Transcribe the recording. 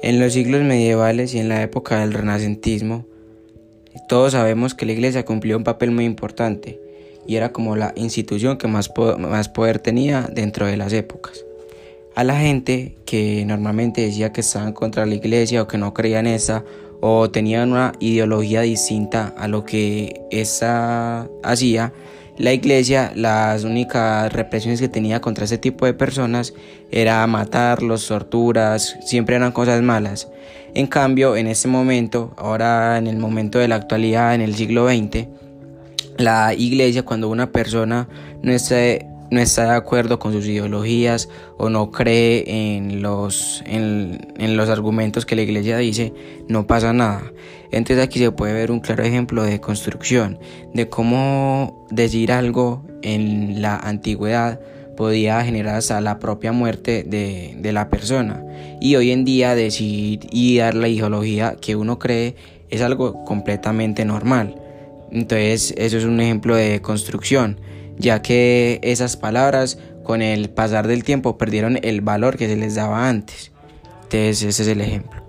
En los siglos medievales y en la época del renacentismo, todos sabemos que la iglesia cumplió un papel muy importante y era como la institución que más, más poder tenía dentro de las épocas. A la gente que normalmente decía que estaban contra la iglesia o que no creían esa o tenían una ideología distinta a lo que esa hacía, la iglesia, las únicas represiones que tenía contra ese tipo de personas era matarlos, torturas, siempre eran cosas malas. En cambio, en este momento, ahora en el momento de la actualidad, en el siglo XX, la iglesia, cuando una persona no está, no está de acuerdo con sus ideologías o no cree en los, en, en los argumentos que la iglesia dice, no pasa nada. Entonces aquí se puede ver un claro ejemplo de construcción, de cómo decir algo en la antigüedad podía generar hasta la propia muerte de, de, la persona. Y hoy en día decir y dar la ideología que uno cree es algo completamente normal. Entonces eso es un ejemplo de construcción, ya que esas palabras con el pasar del tiempo perdieron el valor que se les daba antes. Entonces ese es el ejemplo.